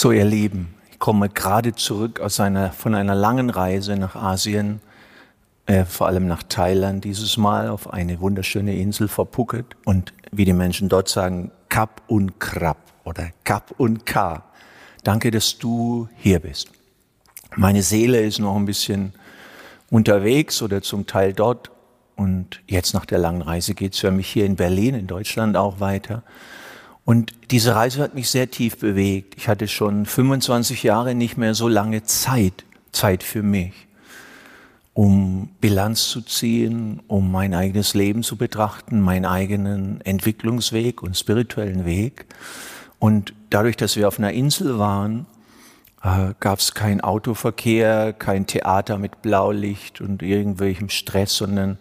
So, ihr Lieben, ich komme gerade zurück aus einer, von einer langen Reise nach Asien, äh, vor allem nach Thailand dieses Mal, auf eine wunderschöne Insel vor Phuket und wie die Menschen dort sagen, Kap und Krab oder Kap und Ka. Danke, dass du hier bist. Meine Seele ist noch ein bisschen unterwegs oder zum Teil dort und jetzt nach der langen Reise geht es für mich hier in Berlin, in Deutschland auch weiter. Und diese Reise hat mich sehr tief bewegt. Ich hatte schon 25 Jahre nicht mehr so lange Zeit, Zeit für mich, um Bilanz zu ziehen, um mein eigenes Leben zu betrachten, meinen eigenen Entwicklungsweg und spirituellen Weg. Und dadurch, dass wir auf einer Insel waren, äh, gab es kein Autoverkehr, kein Theater mit Blaulicht und irgendwelchem Stress, sondern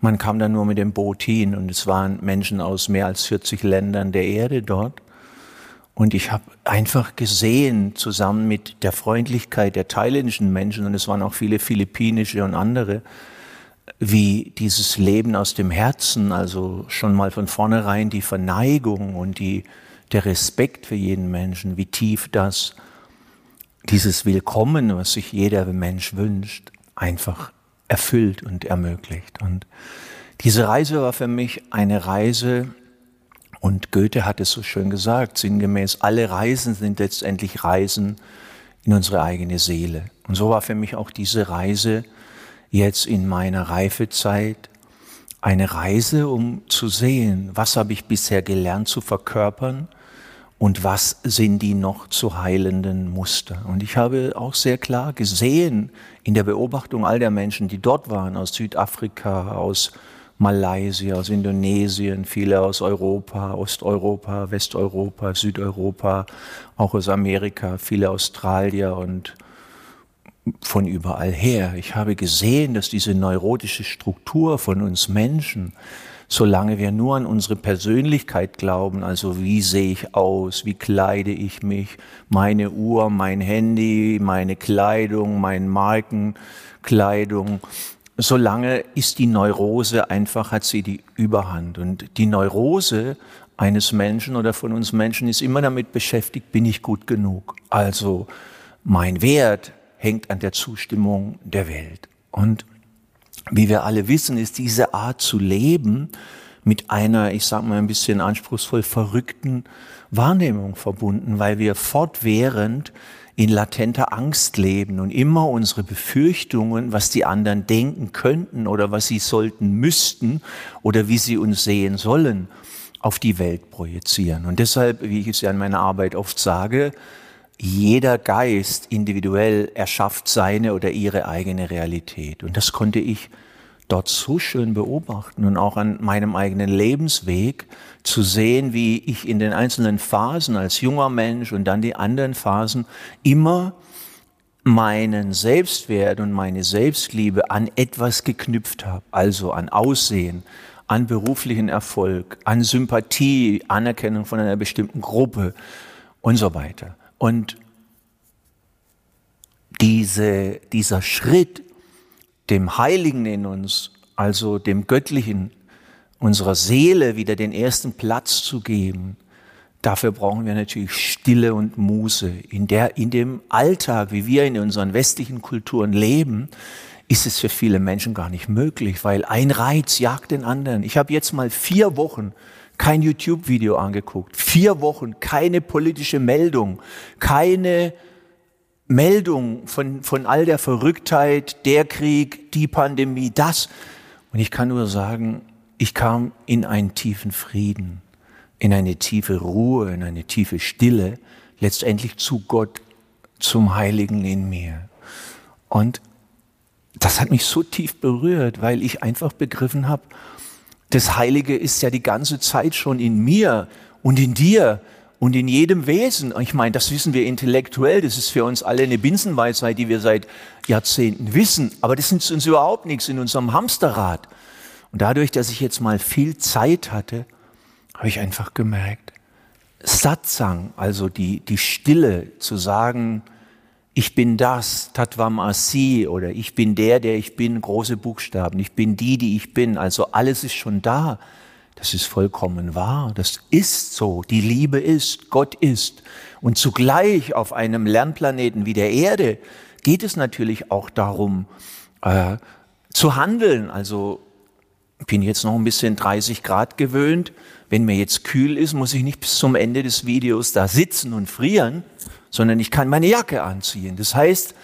man kam dann nur mit dem Boot hin und es waren Menschen aus mehr als 40 Ländern der Erde dort. Und ich habe einfach gesehen, zusammen mit der Freundlichkeit der thailändischen Menschen, und es waren auch viele philippinische und andere, wie dieses Leben aus dem Herzen, also schon mal von vornherein die Verneigung und die, der Respekt für jeden Menschen, wie tief das, dieses Willkommen, was sich jeder Mensch wünscht, einfach erfüllt und ermöglicht. Und diese Reise war für mich eine Reise, und Goethe hat es so schön gesagt, sinngemäß, alle Reisen sind letztendlich Reisen in unsere eigene Seele. Und so war für mich auch diese Reise jetzt in meiner Reifezeit eine Reise, um zu sehen, was habe ich bisher gelernt zu verkörpern und was sind die noch zu heilenden Muster. Und ich habe auch sehr klar gesehen in der Beobachtung all der Menschen, die dort waren, aus Südafrika, aus Malaysia, aus Indonesien, viele aus Europa, Osteuropa, Westeuropa, Südeuropa, auch aus Amerika, viele Australier und von überall her. Ich habe gesehen, dass diese neurotische Struktur von uns Menschen, solange wir nur an unsere Persönlichkeit glauben, also wie sehe ich aus, wie kleide ich mich, meine Uhr, mein Handy, meine Kleidung, meine Markenkleidung, solange ist die Neurose einfach, hat sie die Überhand. Und die Neurose eines Menschen oder von uns Menschen ist immer damit beschäftigt, bin ich gut genug. Also mein Wert hängt an der Zustimmung der Welt. Und wie wir alle wissen, ist diese Art zu leben mit einer, ich sag mal ein bisschen anspruchsvoll verrückten Wahrnehmung verbunden, weil wir fortwährend in latenter Angst leben und immer unsere Befürchtungen, was die anderen denken könnten oder was sie sollten müssten oder wie sie uns sehen sollen, auf die Welt projizieren. Und deshalb, wie ich es ja in meiner Arbeit oft sage, jeder Geist individuell erschafft seine oder ihre eigene Realität. Und das konnte ich dort so schön beobachten und auch an meinem eigenen Lebensweg zu sehen, wie ich in den einzelnen Phasen als junger Mensch und dann die anderen Phasen immer meinen Selbstwert und meine Selbstliebe an etwas geknüpft habe, also an Aussehen, an beruflichen Erfolg, an Sympathie, Anerkennung von einer bestimmten Gruppe und so weiter. Und diese, dieser Schritt, dem Heiligen in uns, also dem Göttlichen, unserer Seele wieder den ersten Platz zu geben, dafür brauchen wir natürlich Stille und Muße. In, der, in dem Alltag, wie wir in unseren westlichen Kulturen leben, ist es für viele Menschen gar nicht möglich, weil ein Reiz jagt den anderen. Ich habe jetzt mal vier Wochen kein YouTube-Video angeguckt. Vier Wochen, keine politische Meldung, keine Meldung von, von all der Verrücktheit, der Krieg, die Pandemie, das. Und ich kann nur sagen, ich kam in einen tiefen Frieden, in eine tiefe Ruhe, in eine tiefe Stille, letztendlich zu Gott, zum Heiligen in mir. Und das hat mich so tief berührt, weil ich einfach begriffen habe, das Heilige ist ja die ganze Zeit schon in mir und in dir und in jedem Wesen. Ich meine, das wissen wir intellektuell, das ist für uns alle eine Binsenweisheit, die wir seit Jahrzehnten wissen, aber das ist uns überhaupt nichts in unserem Hamsterrad. Und dadurch, dass ich jetzt mal viel Zeit hatte, habe ich einfach gemerkt, Satsang, also die, die Stille, zu sagen, ich bin das, Tatvam Asi, oder ich bin der, der ich bin, große Buchstaben, ich bin die, die ich bin, also alles ist schon da. Das ist vollkommen wahr. Das ist so. Die Liebe ist, Gott ist. Und zugleich auf einem Lernplaneten wie der Erde geht es natürlich auch darum, äh, zu handeln. Also ich bin jetzt noch ein bisschen 30 Grad gewöhnt. Wenn mir jetzt kühl ist, muss ich nicht bis zum Ende des Videos da sitzen und frieren, sondern ich kann meine Jacke anziehen. Das heißt,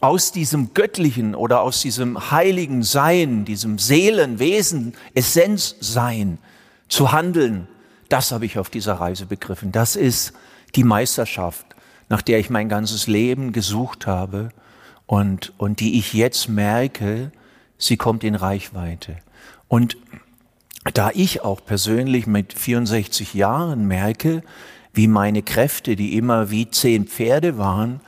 aus diesem göttlichen oder aus diesem heiligen Sein, diesem Seelenwesen, Essenzsein zu handeln, das habe ich auf dieser Reise begriffen. Das ist die Meisterschaft, nach der ich mein ganzes Leben gesucht habe und, und die ich jetzt merke, sie kommt in Reichweite. Und da ich auch persönlich mit 64 Jahren merke, wie meine Kräfte, die immer wie zehn Pferde waren,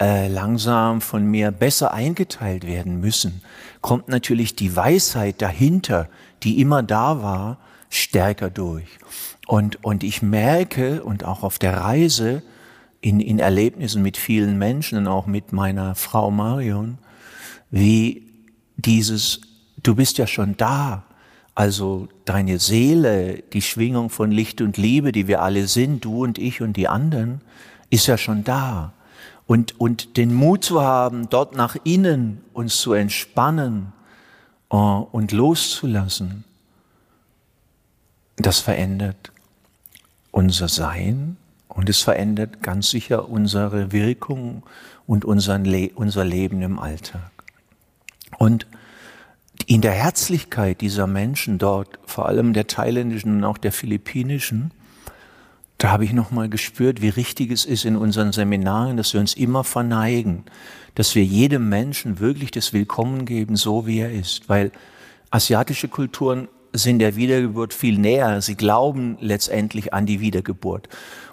äh, langsam von mir besser eingeteilt werden müssen, kommt natürlich die Weisheit dahinter, die immer da war, stärker durch. Und, und ich merke, und auch auf der Reise, in, in Erlebnissen mit vielen Menschen und auch mit meiner Frau Marion, wie dieses, du bist ja schon da. Also deine Seele, die Schwingung von Licht und Liebe, die wir alle sind, du und ich und die anderen, ist ja schon da. Und, und den Mut zu haben, dort nach innen uns zu entspannen uh, und loszulassen, das verändert unser Sein und es verändert ganz sicher unsere Wirkung und unseren Le unser Leben im Alltag. Und in der Herzlichkeit dieser Menschen dort, vor allem der thailändischen und auch der philippinischen, da habe ich nochmal gespürt, wie richtig es ist in unseren Seminaren, dass wir uns immer verneigen, dass wir jedem Menschen wirklich das Willkommen geben, so wie er ist. Weil asiatische Kulturen sind der Wiedergeburt viel näher. Sie glauben letztendlich an die Wiedergeburt.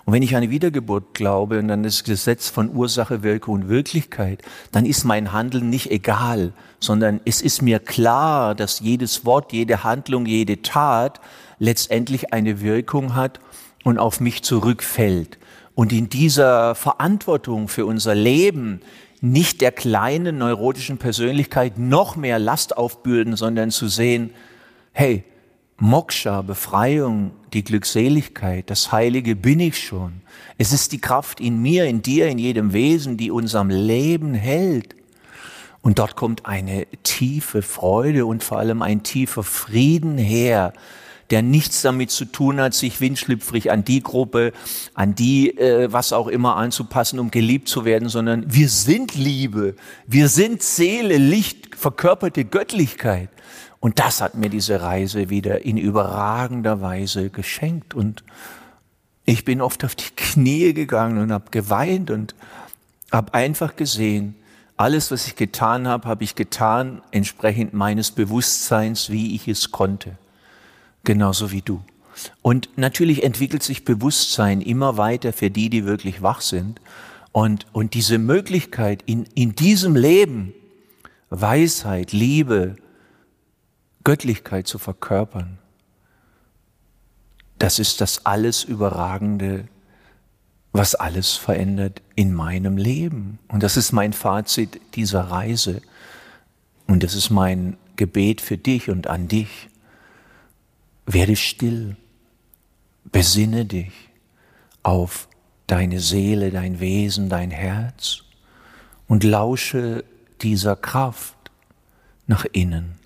Und wenn ich an die Wiedergeburt glaube und an das Gesetz von Ursache, Wirkung und Wirklichkeit, dann ist mein Handeln nicht egal, sondern es ist mir klar, dass jedes Wort, jede Handlung, jede Tat letztendlich eine Wirkung hat und auf mich zurückfällt. Und in dieser Verantwortung für unser Leben nicht der kleinen neurotischen Persönlichkeit noch mehr Last aufbürden, sondern zu sehen, hey, Moksha, Befreiung, die Glückseligkeit, das Heilige bin ich schon. Es ist die Kraft in mir, in dir, in jedem Wesen, die uns am Leben hält. Und dort kommt eine tiefe Freude und vor allem ein tiefer Frieden her, der nichts damit zu tun hat, sich windschlüpfrig an die Gruppe, an die, äh, was auch immer anzupassen, um geliebt zu werden, sondern wir sind Liebe, wir sind Seele, Licht, verkörperte Göttlichkeit. Und das hat mir diese Reise wieder in überragender Weise geschenkt. Und ich bin oft auf die Knie gegangen und habe geweint und habe einfach gesehen, alles, was ich getan habe, habe ich getan entsprechend meines Bewusstseins, wie ich es konnte. Genauso wie du. Und natürlich entwickelt sich Bewusstsein immer weiter für die, die wirklich wach sind. Und, und diese Möglichkeit in, in diesem Leben, Weisheit, Liebe, Göttlichkeit zu verkörpern, das ist das alles Überragende, was alles verändert in meinem Leben. Und das ist mein Fazit dieser Reise. Und das ist mein Gebet für dich und an dich. Werde still, besinne dich auf deine Seele, dein Wesen, dein Herz und lausche dieser Kraft nach innen.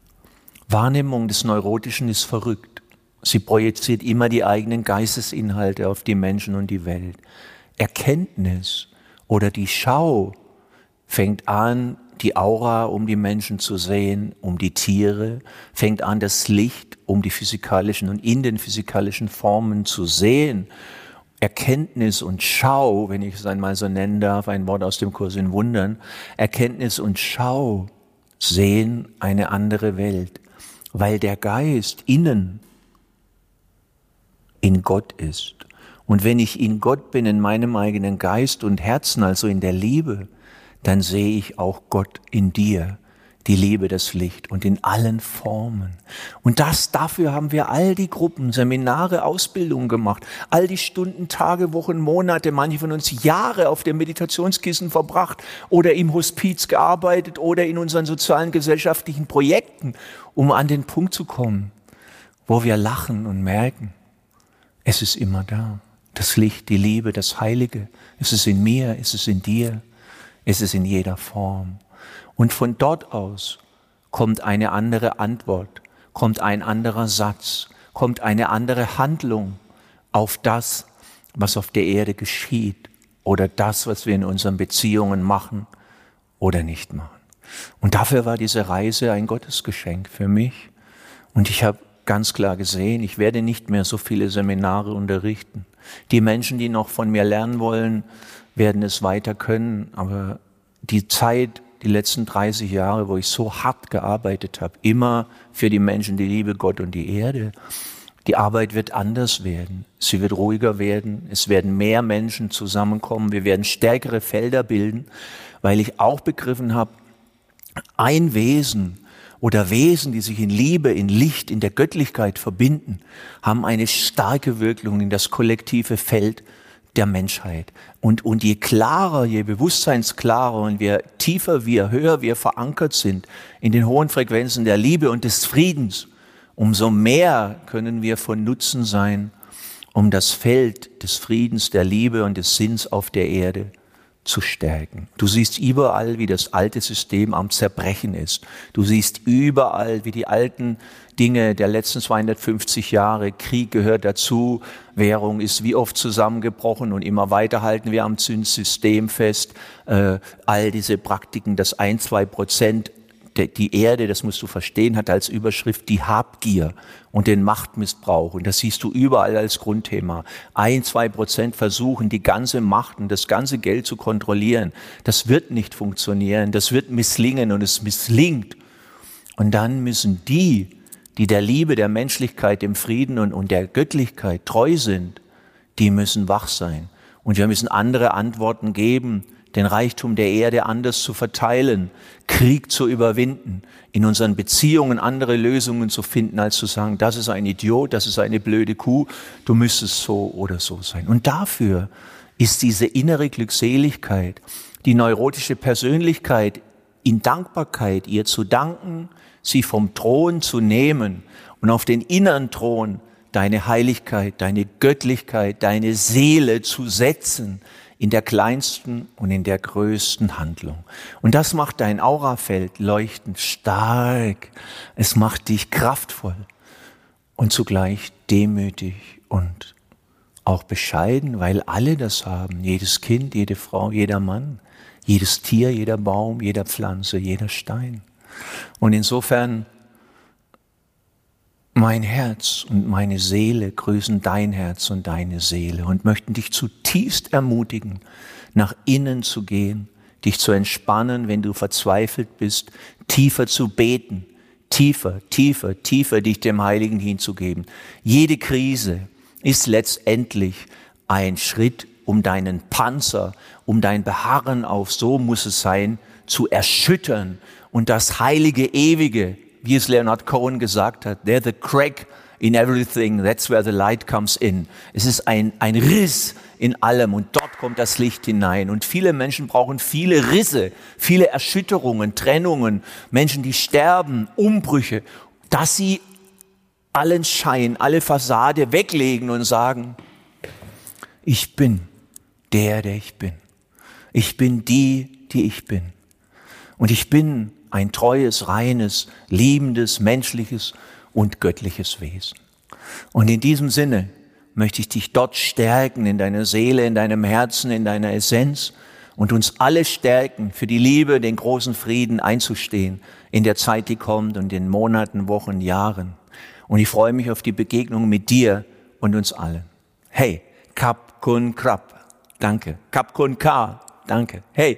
Wahrnehmung des Neurotischen ist verrückt. Sie projiziert immer die eigenen Geistesinhalte auf die Menschen und die Welt. Erkenntnis oder die Schau fängt an, die Aura um die Menschen zu sehen, um die Tiere, fängt an, das Licht um die physikalischen und in den physikalischen Formen zu sehen. Erkenntnis und Schau, wenn ich es einmal so nennen darf, ein Wort aus dem Kurs in Wundern, Erkenntnis und Schau sehen eine andere Welt weil der Geist innen in Gott ist. Und wenn ich in Gott bin, in meinem eigenen Geist und Herzen, also in der Liebe, dann sehe ich auch Gott in dir die Liebe, das Licht und in allen Formen. Und das, dafür haben wir all die Gruppen, Seminare, Ausbildungen gemacht, all die Stunden, Tage, Wochen, Monate, manche von uns Jahre auf dem Meditationskissen verbracht oder im Hospiz gearbeitet oder in unseren sozialen, gesellschaftlichen Projekten, um an den Punkt zu kommen, wo wir lachen und merken, es ist immer da. Das Licht, die Liebe, das Heilige, es ist in mir, es ist in dir, es ist in jeder Form. Und von dort aus kommt eine andere Antwort, kommt ein anderer Satz, kommt eine andere Handlung auf das, was auf der Erde geschieht oder das, was wir in unseren Beziehungen machen oder nicht machen. Und dafür war diese Reise ein Gottesgeschenk für mich. Und ich habe ganz klar gesehen, ich werde nicht mehr so viele Seminare unterrichten. Die Menschen, die noch von mir lernen wollen, werden es weiter können. Aber die Zeit, die letzten 30 Jahre, wo ich so hart gearbeitet habe, immer für die Menschen, die Liebe Gott und die Erde, die Arbeit wird anders werden. Sie wird ruhiger werden. Es werden mehr Menschen zusammenkommen. Wir werden stärkere Felder bilden, weil ich auch begriffen habe, ein Wesen oder Wesen, die sich in Liebe, in Licht, in der Göttlichkeit verbinden, haben eine starke Wirkung in das kollektive Feld der Menschheit. Und, und je klarer, je bewusstseinsklarer und je tiefer wir, höher wir verankert sind in den hohen Frequenzen der Liebe und des Friedens, umso mehr können wir von Nutzen sein, um das Feld des Friedens, der Liebe und des Sinns auf der Erde zu stärken. Du siehst überall, wie das alte System am Zerbrechen ist. Du siehst überall, wie die alten Dinge der letzten 250 Jahre, Krieg gehört dazu, Währung ist wie oft zusammengebrochen und immer weiter halten wir am Zinssystem fest. Äh, all diese Praktiken, das ein, zwei Prozent die Erde, das musst du verstehen, hat als Überschrift die Habgier und den Machtmissbrauch. Und das siehst du überall als Grundthema. Ein, zwei Prozent versuchen, die ganze Macht und das ganze Geld zu kontrollieren. Das wird nicht funktionieren. Das wird misslingen und es misslingt. Und dann müssen die, die der Liebe, der Menschlichkeit, dem Frieden und, und der Göttlichkeit treu sind, die müssen wach sein. Und wir müssen andere Antworten geben, den Reichtum der Erde anders zu verteilen, Krieg zu überwinden, in unseren Beziehungen andere Lösungen zu finden, als zu sagen, das ist ein Idiot, das ist eine blöde Kuh, du müsstest so oder so sein. Und dafür ist diese innere Glückseligkeit, die neurotische Persönlichkeit in Dankbarkeit ihr zu danken, sie vom Thron zu nehmen und auf den inneren Thron deine Heiligkeit, deine Göttlichkeit, deine Seele zu setzen, in der kleinsten und in der größten Handlung. Und das macht dein Aurafeld leuchtend stark. Es macht dich kraftvoll und zugleich demütig und auch bescheiden, weil alle das haben. Jedes Kind, jede Frau, jeder Mann, jedes Tier, jeder Baum, jeder Pflanze, jeder Stein. Und insofern mein Herz und meine Seele grüßen dein Herz und deine Seele und möchten dich zutiefst ermutigen, nach innen zu gehen, dich zu entspannen, wenn du verzweifelt bist, tiefer zu beten, tiefer, tiefer, tiefer dich dem Heiligen hinzugeben. Jede Krise ist letztendlich ein Schritt, um deinen Panzer, um dein Beharren auf, so muss es sein, zu erschüttern und das heilige Ewige wie es Leonard Cohen gesagt hat, there's a crack in everything, that's where the light comes in. Es ist ein, ein Riss in allem und dort kommt das Licht hinein. Und viele Menschen brauchen viele Risse, viele Erschütterungen, Trennungen, Menschen, die sterben, Umbrüche, dass sie allen Schein, alle Fassade weglegen und sagen, ich bin der, der ich bin. Ich bin die, die ich bin. Und ich bin ein treues, reines, liebendes, menschliches und göttliches Wesen. Und in diesem Sinne möchte ich dich dort stärken, in deiner Seele, in deinem Herzen, in deiner Essenz und uns alle stärken, für die Liebe, den großen Frieden einzustehen in der Zeit, die kommt und in Monaten, Wochen, Jahren. Und ich freue mich auf die Begegnung mit dir und uns allen. Hey, Kap Kun Krab, danke. Kap Kun Ka, danke. Hey,